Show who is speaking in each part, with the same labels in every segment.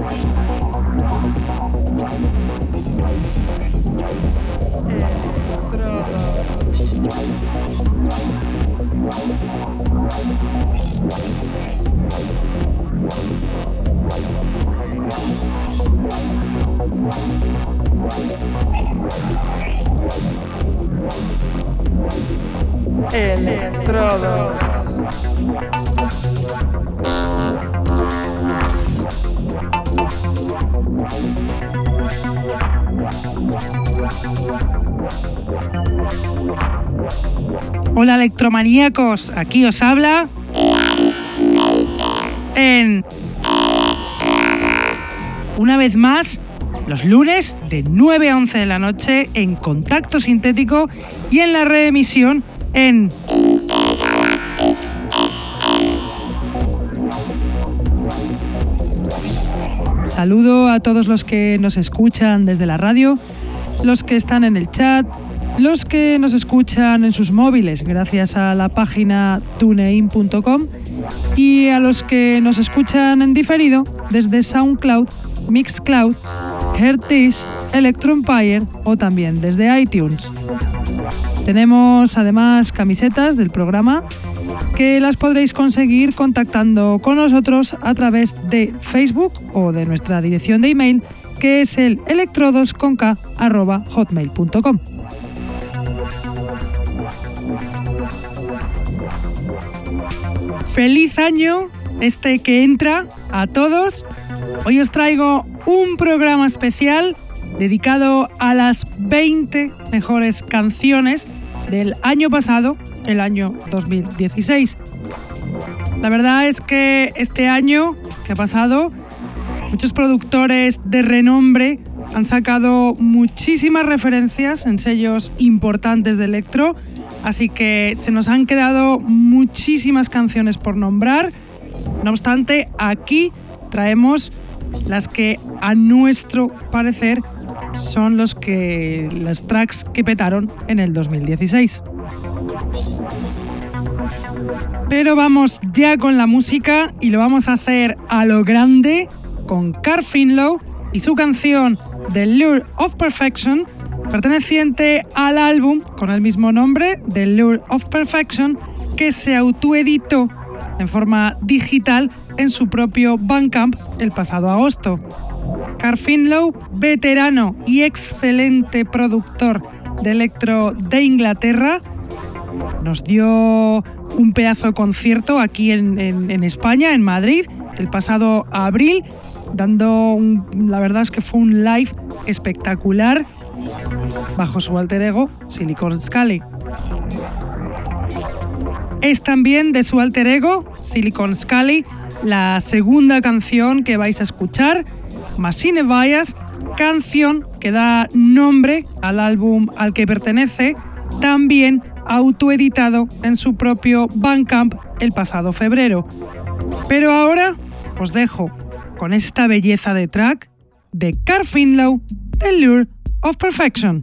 Speaker 1: Estrada. Electrodos. Hola electromaníacos, aquí os habla en una vez más los lunes de 9 a 11 de la noche en contacto sintético y en la reemisión en Saludo a todos los que nos escuchan desde la radio, los que están en el chat, los que nos escuchan en sus móviles gracias a la página tunein.com y a los que nos escuchan en diferido desde SoundCloud, Mixcloud, Heartis, Electronpire o también desde iTunes. Tenemos además camisetas del programa que las podréis conseguir contactando con nosotros a través de Facebook o de nuestra dirección de email que es el electrodosconk.hotmail.com. Feliz año este que entra a todos. Hoy os traigo un programa especial dedicado a las 20 mejores canciones del año pasado, el año 2016. La verdad es que este año que ha pasado, muchos productores de renombre han sacado muchísimas referencias en sellos importantes de electro, así que se nos han quedado muchísimas canciones por nombrar. No obstante, aquí traemos las que a nuestro parecer son los que los tracks que petaron en el 2016. Pero vamos ya con la música y lo vamos a hacer a lo grande con Car Finlow y su canción The Lure of Perfection, perteneciente al álbum con el mismo nombre, The Lure of Perfection, que se autoeditó en forma digital en su propio Bandcamp el pasado agosto. Carl Finlow, veterano y excelente productor de electro de Inglaterra, nos dio un pedazo de concierto aquí en, España, en Madrid, el pasado abril, dando la verdad es que fue un live espectacular bajo su alter ego Silicon Scully. Es también de su alter ego Silicon Scully la segunda canción que vais a escuchar, Machine Bias, canción que da nombre al álbum al que pertenece, también autoeditado en su propio Bandcamp el pasado febrero. Pero ahora os dejo con esta belleza de track de Car Finlow, The Lure of Perfection.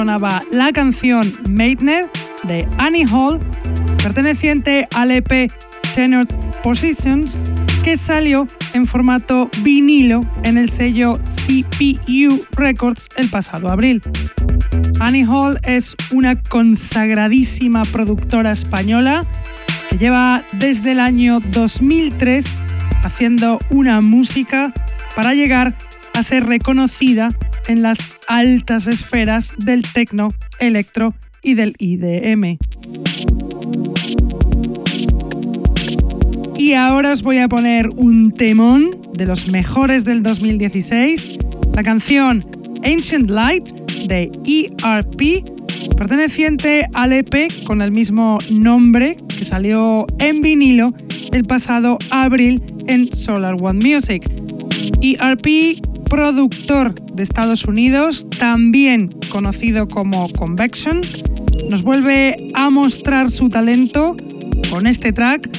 Speaker 1: Sonaba la canción Maitner de Annie Hall, perteneciente al EP Tenor Positions, que salió en formato vinilo en el sello CPU Records el pasado abril. Annie Hall es una consagradísima productora española que lleva desde el año 2003 haciendo una música para llegar a ser reconocida en las altas esferas del techno, electro y del IDM. Y ahora os voy a poner un temón de los mejores del 2016, la canción Ancient Light de ERP, perteneciente al EP con el mismo nombre que salió en vinilo el pasado abril en Solar One Music. ERP, productor de Estados Unidos, también conocido como Convection, nos vuelve a mostrar su talento con este track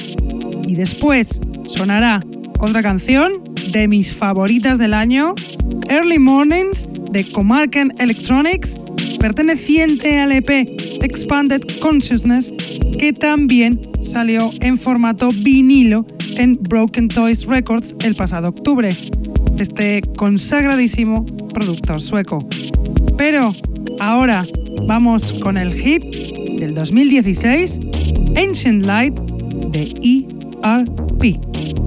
Speaker 1: y después sonará otra canción de mis favoritas del año, Early Mornings de Comarcan Electronics, perteneciente al EP Expanded Consciousness, que también salió en formato vinilo en Broken Toys Records el pasado octubre, este consagradísimo productor sueco. Pero ahora vamos con el hit del 2016, Ancient Light de ERP.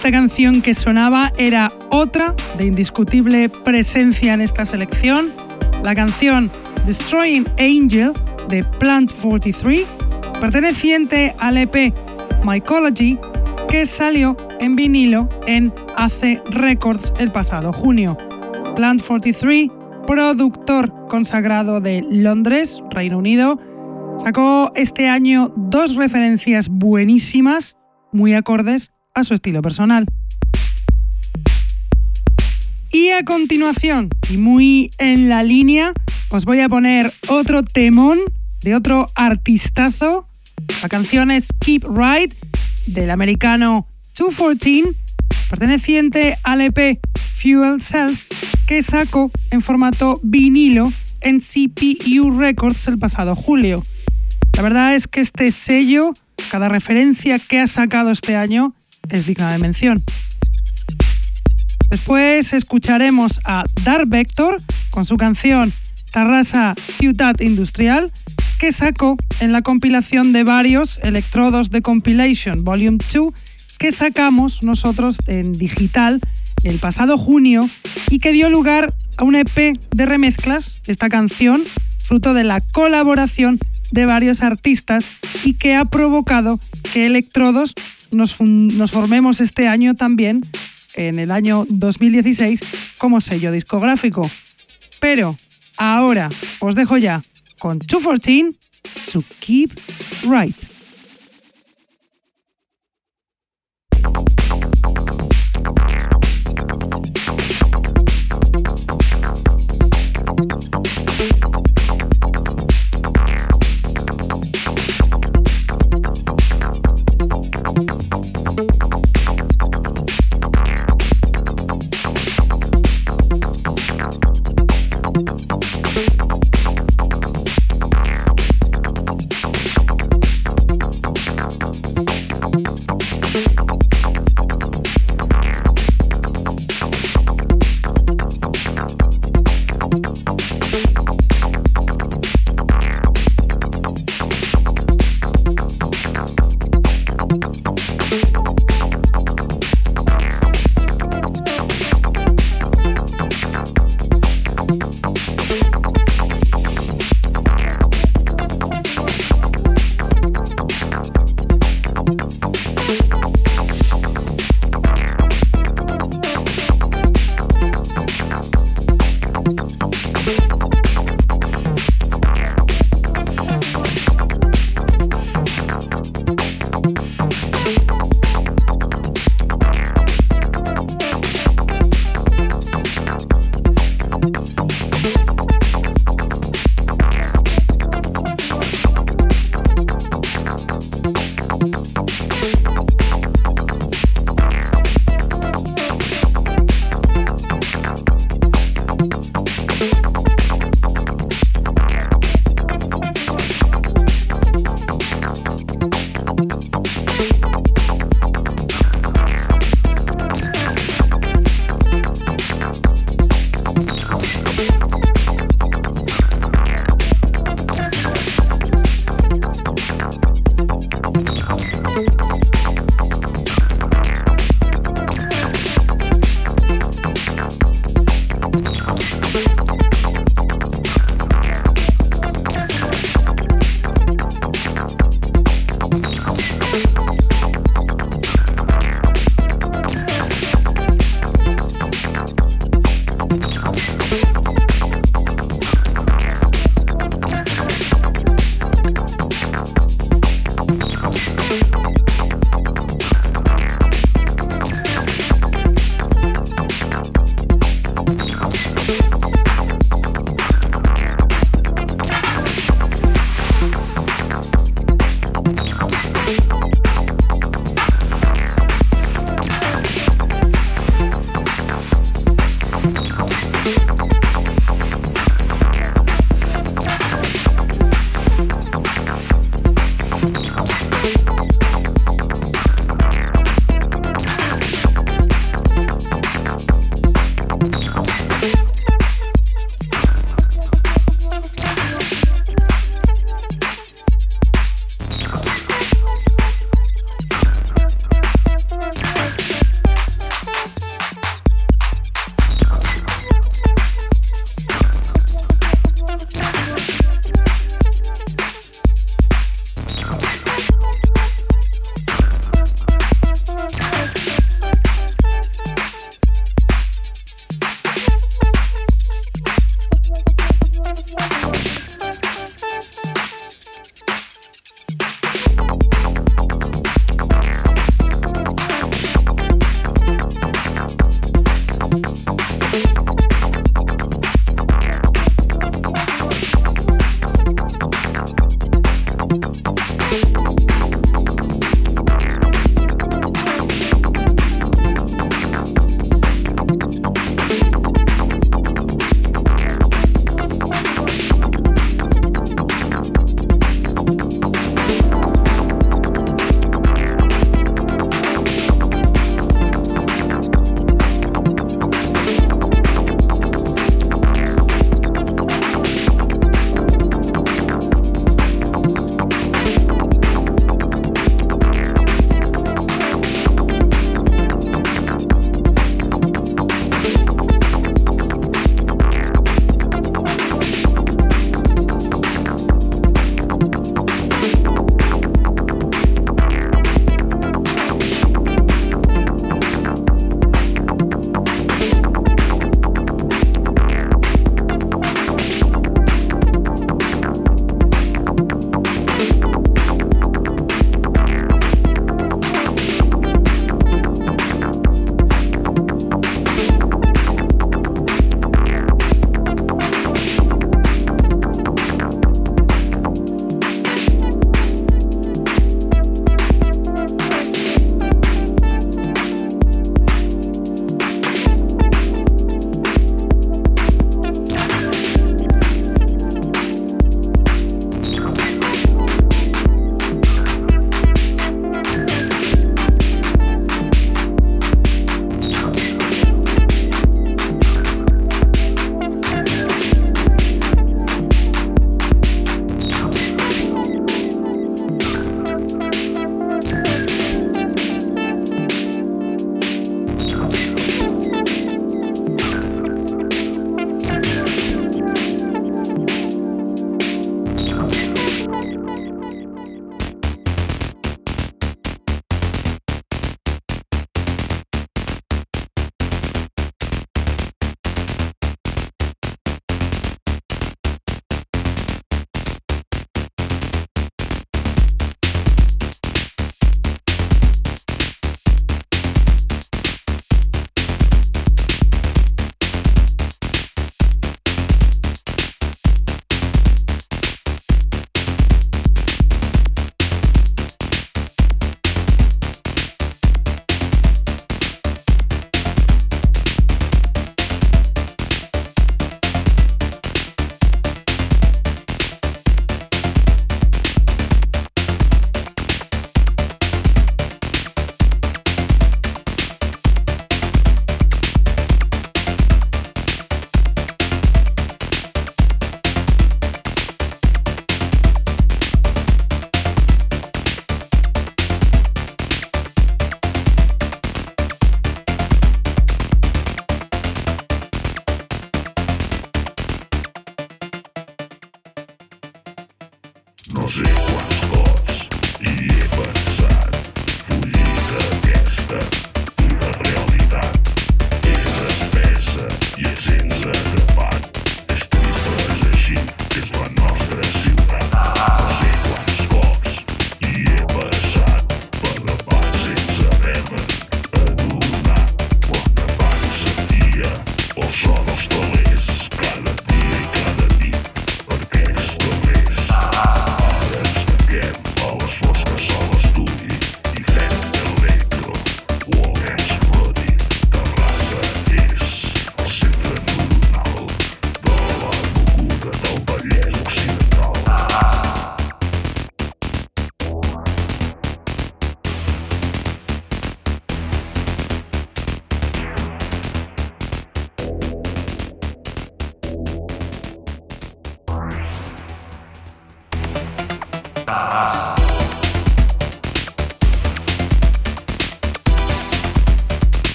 Speaker 1: Esta canción que sonaba era otra de indiscutible presencia en esta selección, la canción Destroying Angel de Plant 43, perteneciente al EP Mycology, que salió en vinilo en AC Records el pasado junio. Plant 43, productor consagrado de Londres, Reino Unido, sacó este año dos referencias buenísimas, muy acordes a su estilo personal. Y a continuación, y muy en la línea, os voy a poner otro temón de otro artistazo. La canción es Keep Right del americano 214, perteneciente al EP Fuel Cells, que sacó en formato vinilo en CPU Records el pasado julio. La verdad es que este sello, cada referencia que ha sacado este año, es digna de mención. Después escucharemos a Dark Vector con su canción Tarrasa Ciudad Industrial, que sacó en la compilación de varios electrodos de Compilation Volume 2 que sacamos nosotros en digital el pasado junio y que dio lugar a un EP de remezclas de esta canción, fruto de la colaboración de varios artistas y que ha provocado que Electrodos nos, nos formemos este año también, en el año 2016, como sello discográfico. Pero ahora os dejo ya con 214 su Keep Right.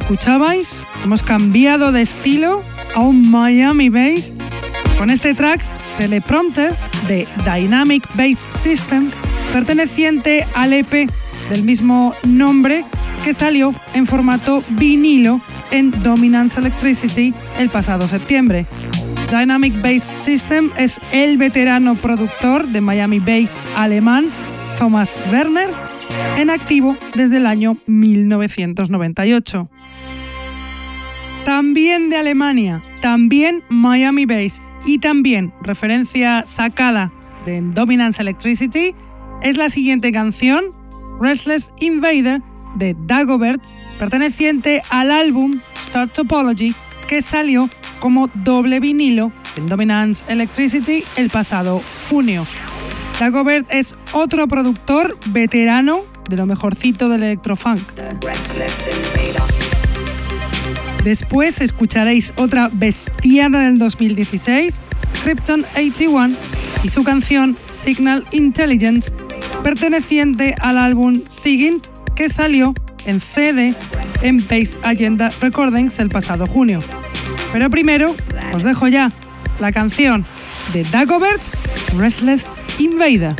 Speaker 1: Escuchabais, hemos cambiado de estilo a un Miami Bass con este track Teleprompter de Dynamic Bass System perteneciente al EP del mismo nombre que salió en formato vinilo en Dominance Electricity el pasado septiembre. Dynamic Bass System es el veterano productor de Miami Bass alemán Thomas Werner en activo desde el año 1998. Alemania, también Miami Bass y también referencia sacada de Dominance Electricity es la siguiente canción, Restless Invader de Dagobert, perteneciente al álbum Star Topology que salió como doble vinilo en Dominance Electricity el pasado junio. Dagobert es otro productor veterano de lo mejorcito del electrofunk. Después escucharéis otra bestiada del 2016, Krypton 81, y su canción Signal Intelligence, perteneciente al álbum Sigint, que salió en CD en Base Agenda Recordings el pasado junio. Pero primero os dejo ya la canción de Dagobert, Restless Invader.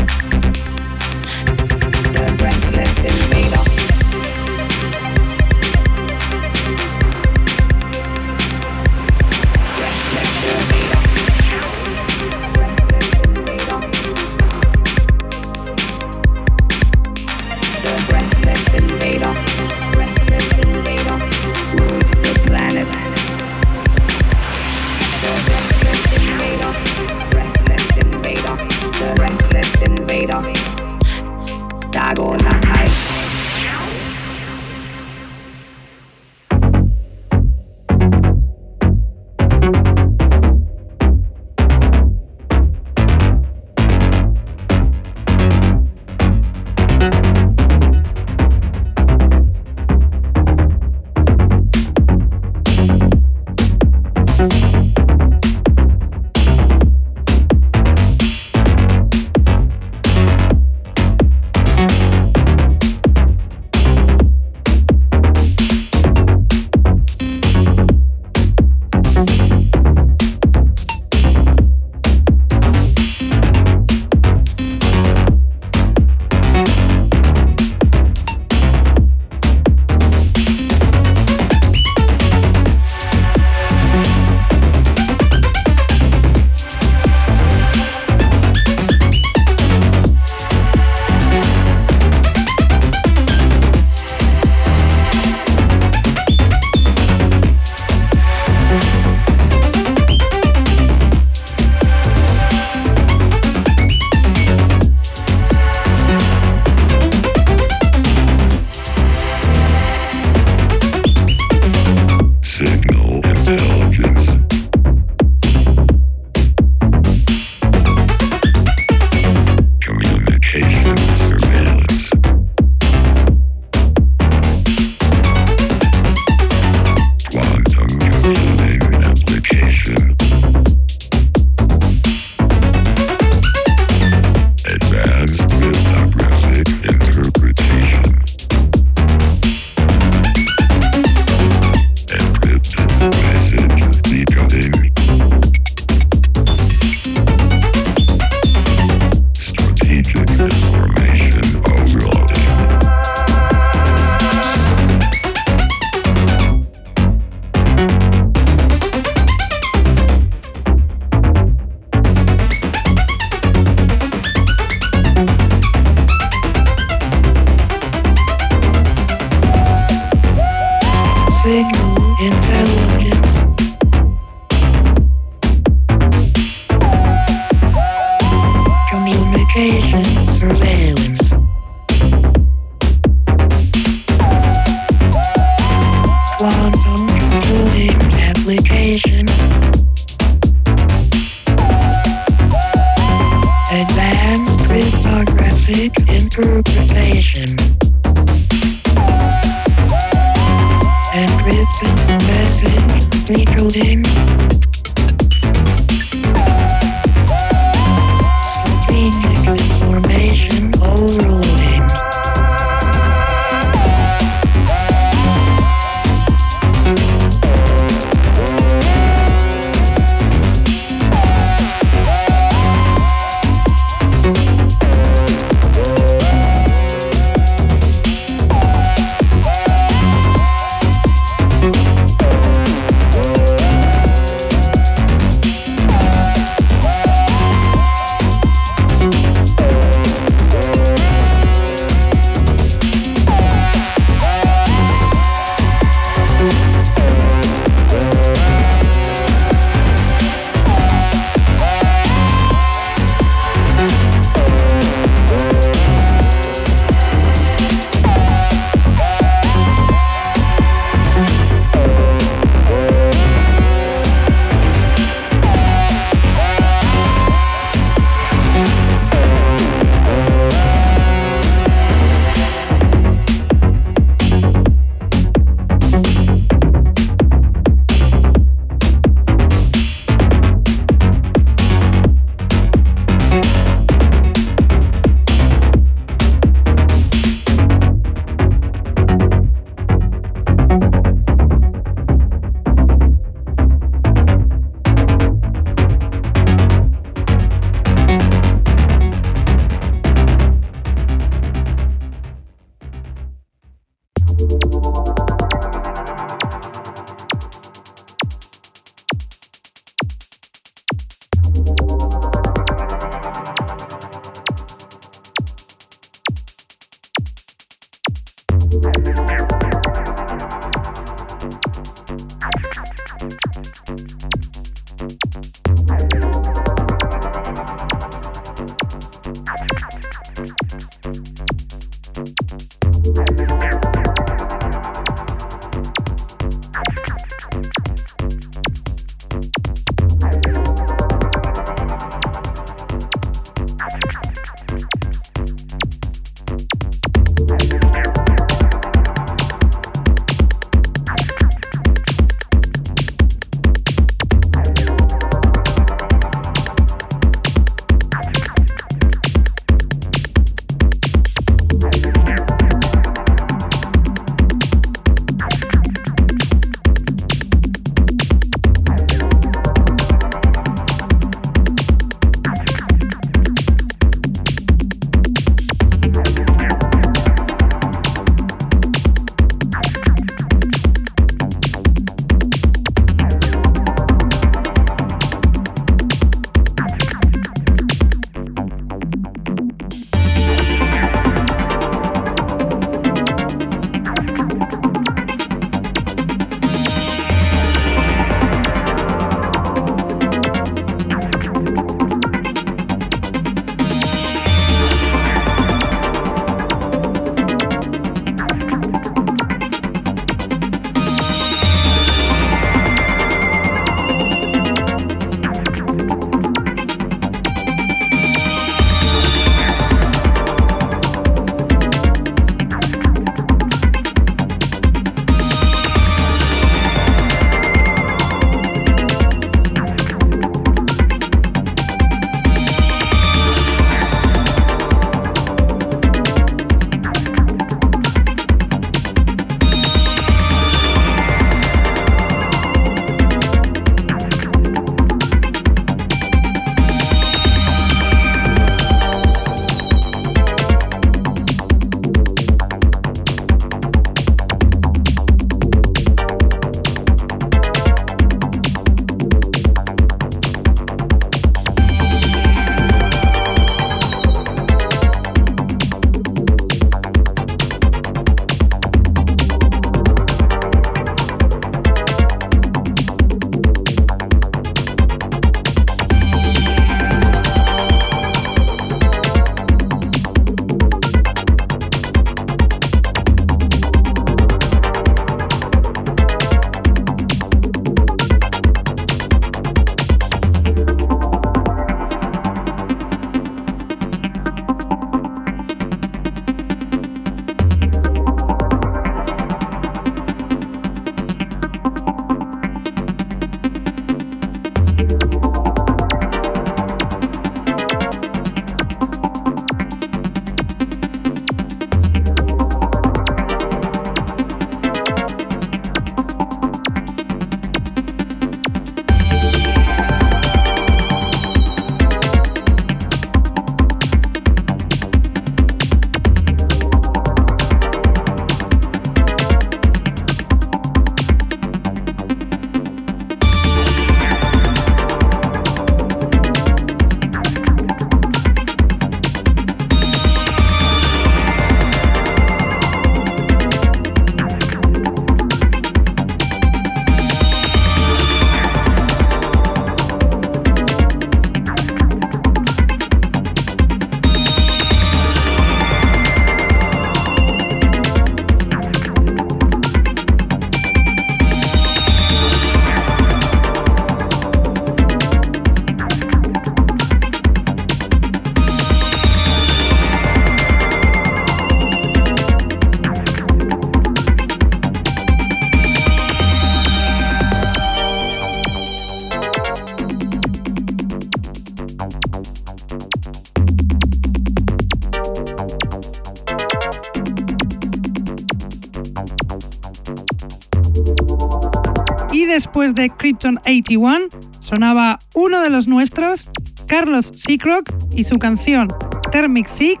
Speaker 1: Krypton 81 sonaba uno de los nuestros, Carlos Seacrock y su canción Thermic Sick,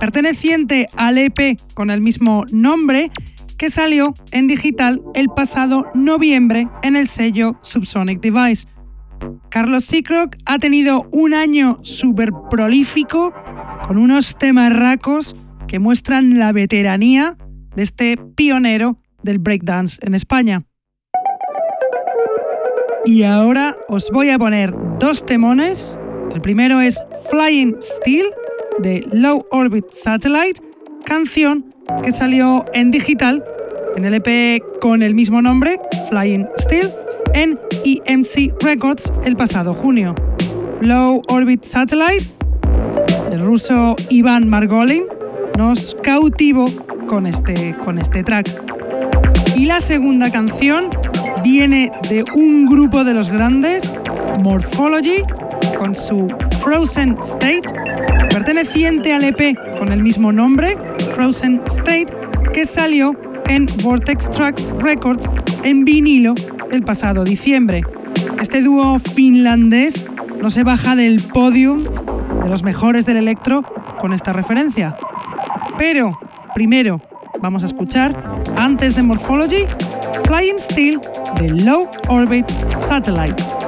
Speaker 1: perteneciente al EP con el mismo nombre, que salió en digital el pasado noviembre en el sello Subsonic Device. Carlos Seacrock ha tenido un año súper prolífico con unos temarracos que muestran la veteranía de este pionero del breakdance en España. Y ahora os voy a poner dos temones. El primero es Flying Steel de Low Orbit Satellite, canción que salió en digital en el EP con el mismo nombre, Flying Steel, en EMC Records el pasado junio. Low Orbit Satellite, el ruso Ivan Margolin, nos cautivó con este, con este track. Y la segunda canción viene de un grupo de los grandes, Morphology, con su Frozen State, perteneciente al EP con el mismo nombre, Frozen State, que salió en Vortex Tracks Records en vinilo el pasado diciembre. Este dúo finlandés no se baja del podium de los mejores del electro con esta referencia. Pero, primero, vamos a escuchar, antes de Morphology, Flying Steel the Low Orbit Satellite.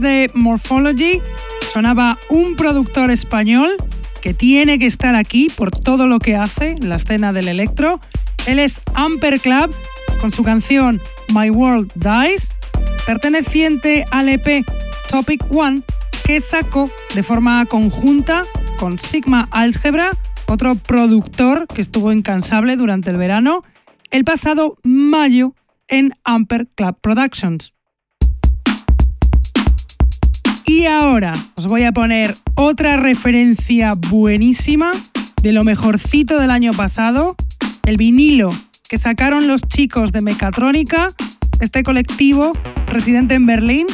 Speaker 1: De Morphology, sonaba un productor español que tiene que estar aquí por todo lo que hace en la escena del electro. Él es Amper Club con su canción My World Dies, perteneciente al EP Topic One que sacó de forma conjunta con Sigma Algebra, otro productor que estuvo incansable durante el verano, el pasado mayo en Amper Club Productions. Y ahora os voy a poner otra referencia buenísima de lo mejorcito del año pasado, el vinilo que sacaron los chicos de Mecatrónica, este colectivo residente en Berlín,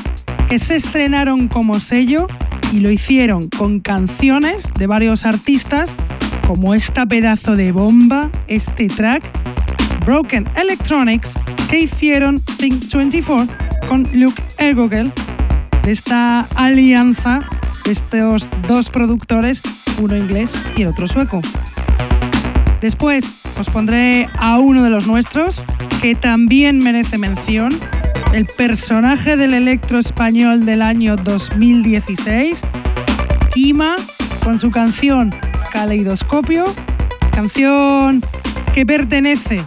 Speaker 1: que se estrenaron como sello y lo hicieron con canciones de varios artistas, como esta pedazo de bomba, este track, Broken Electronics, que hicieron Sync 24 con Luke Ergogel esta alianza de estos dos productores, uno inglés y el otro sueco. Después os pondré a uno de los nuestros, que también merece mención, el personaje del electro español del año 2016, Kima, con su canción Caleidoscopio, canción que pertenece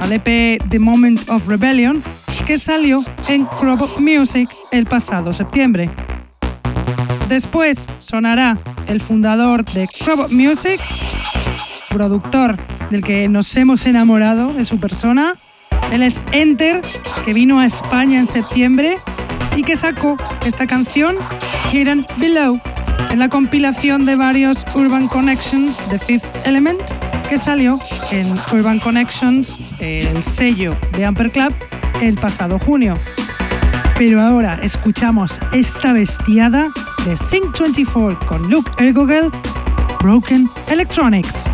Speaker 1: al EP The Moment of Rebellion, que salió en Crop Music el pasado septiembre. Después sonará el fundador de Crop Music, productor del que nos hemos enamorado de su persona. Él es Enter, que vino a España en septiembre y que sacó esta canción, Hidden Below, en la compilación de varios Urban Connections de Fifth Element, que salió en Urban Connections, el sello de Amper Club, el pasado junio. Pero ahora escuchamos esta bestiada de Sync 24 con Luke Ergogel, Broken Electronics.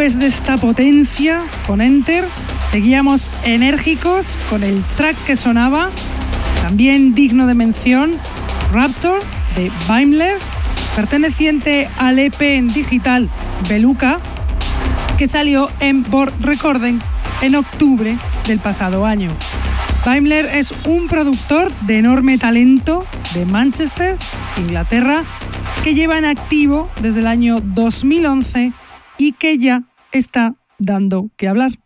Speaker 1: Después de esta potencia con Enter, seguíamos enérgicos con el track que sonaba, también digno de mención, Raptor de Weimler, perteneciente al EP en digital Beluca, que salió en Board Recordings en octubre del pasado año. Daimler es un productor de enorme talento de Manchester, Inglaterra, que lleva en activo desde el año 2011 y que ya está dando que hablar.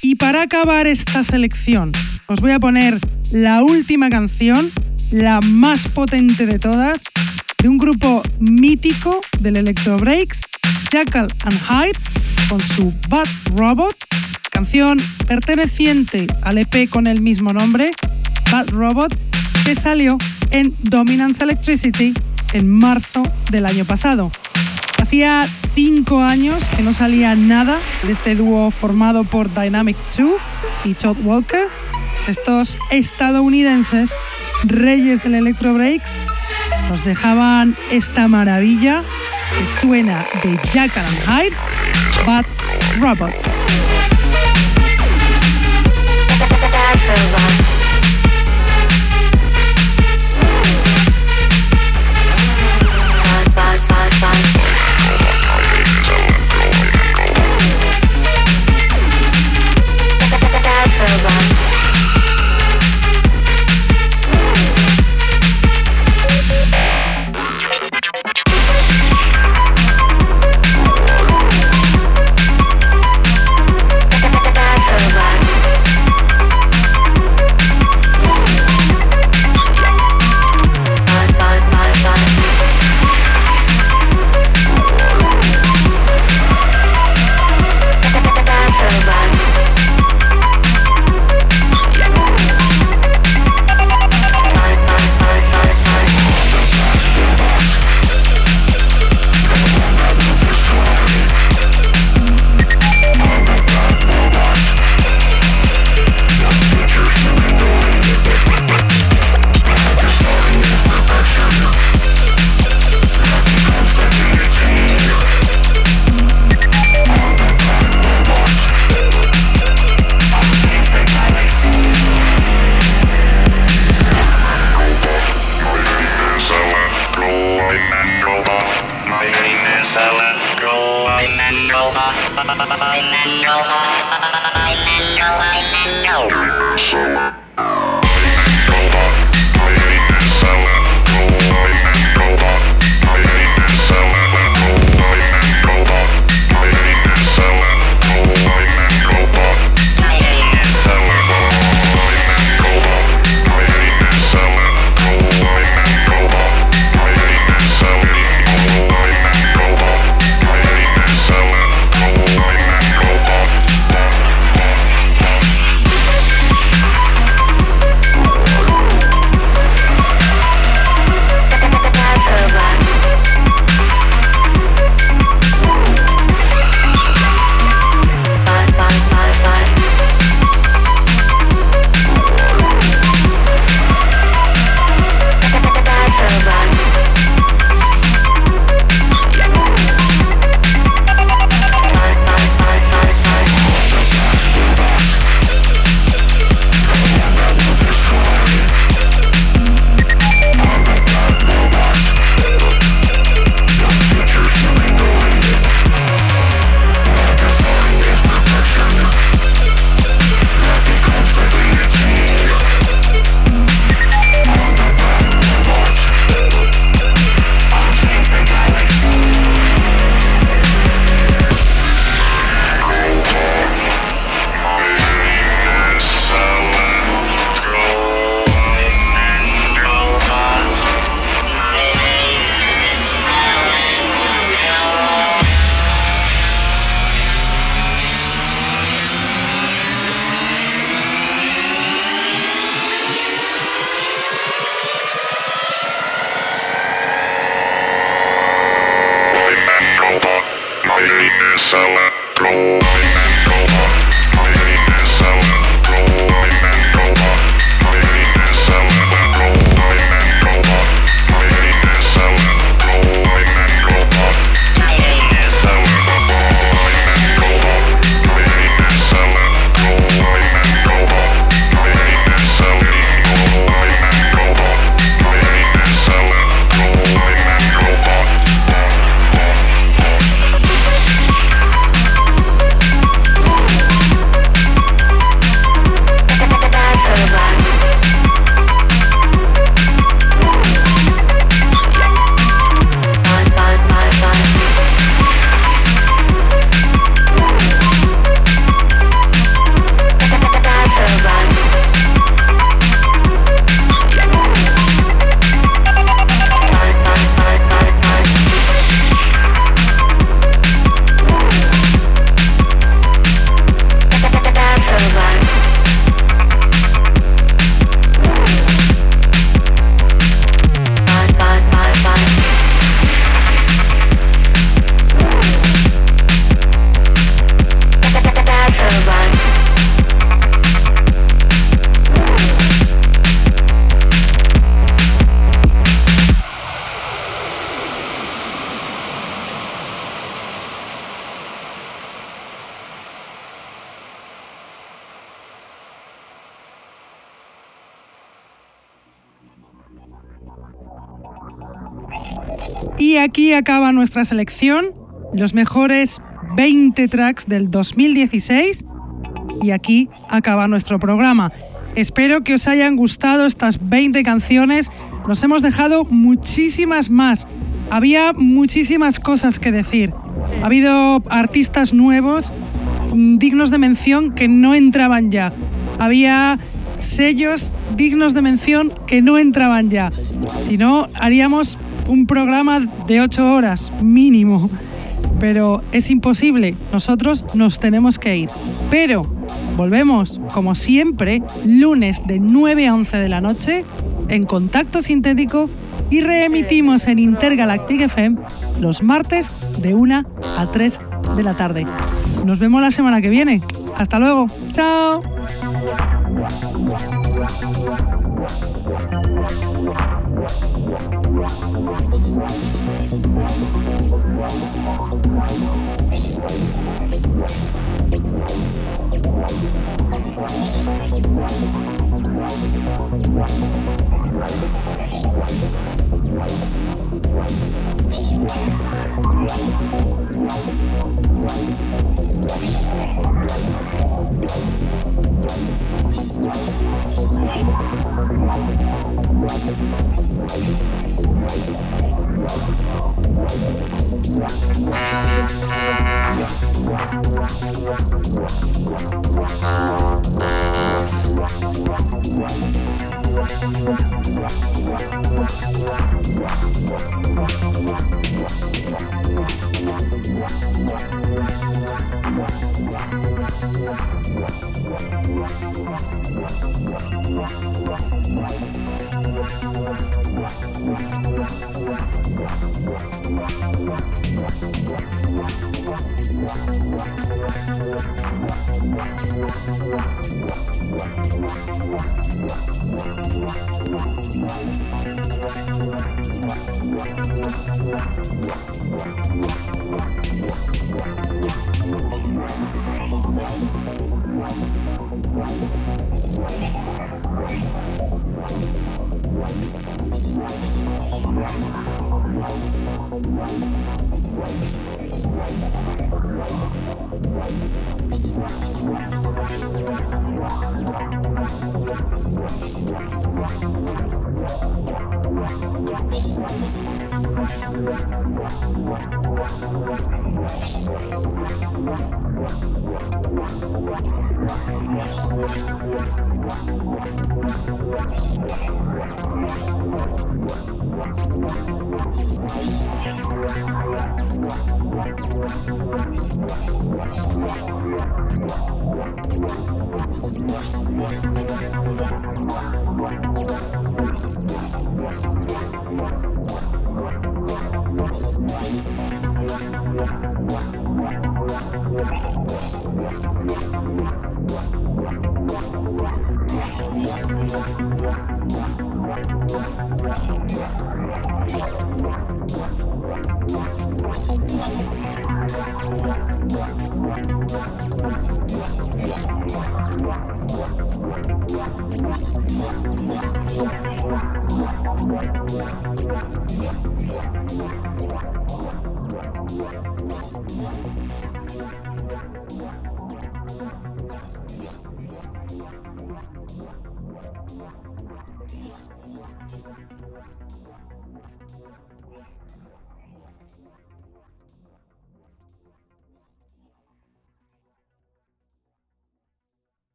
Speaker 1: Y para acabar esta selección, os voy a poner la última canción, la más potente de todas, de un grupo mítico del Electro Breaks, Jackal and Hype, con su Bad Robot, canción perteneciente al EP con el mismo nombre, Bad Robot, que salió en Dominance Electricity en marzo del año pasado. Hacía cinco años que no salía nada de este dúo formado por Dynamic 2 y Todd Walker, estos estadounidenses reyes del electro breaks, nos dejaban esta maravilla que suena de Jackal and Hyde, Bad Robot. Nuestra selección, los mejores 20 tracks del 2016 y aquí acaba nuestro programa. Espero que os hayan gustado estas 20 canciones. Nos hemos dejado muchísimas más. Había muchísimas cosas que decir. Ha habido artistas nuevos mm, dignos de mención que no entraban ya. Había sellos dignos de mención que no entraban ya. Si no, haríamos un programa de 8 horas mínimo pero es imposible. Nosotros nos tenemos que ir. Pero volvemos, como siempre, lunes de 9 a 11 de la noche en Contacto Sintético y reemitimos en Intergalactic FM los martes de 1 a 3 de la tarde. Nos vemos la semana que viene. Hasta luego. Chao. Wow.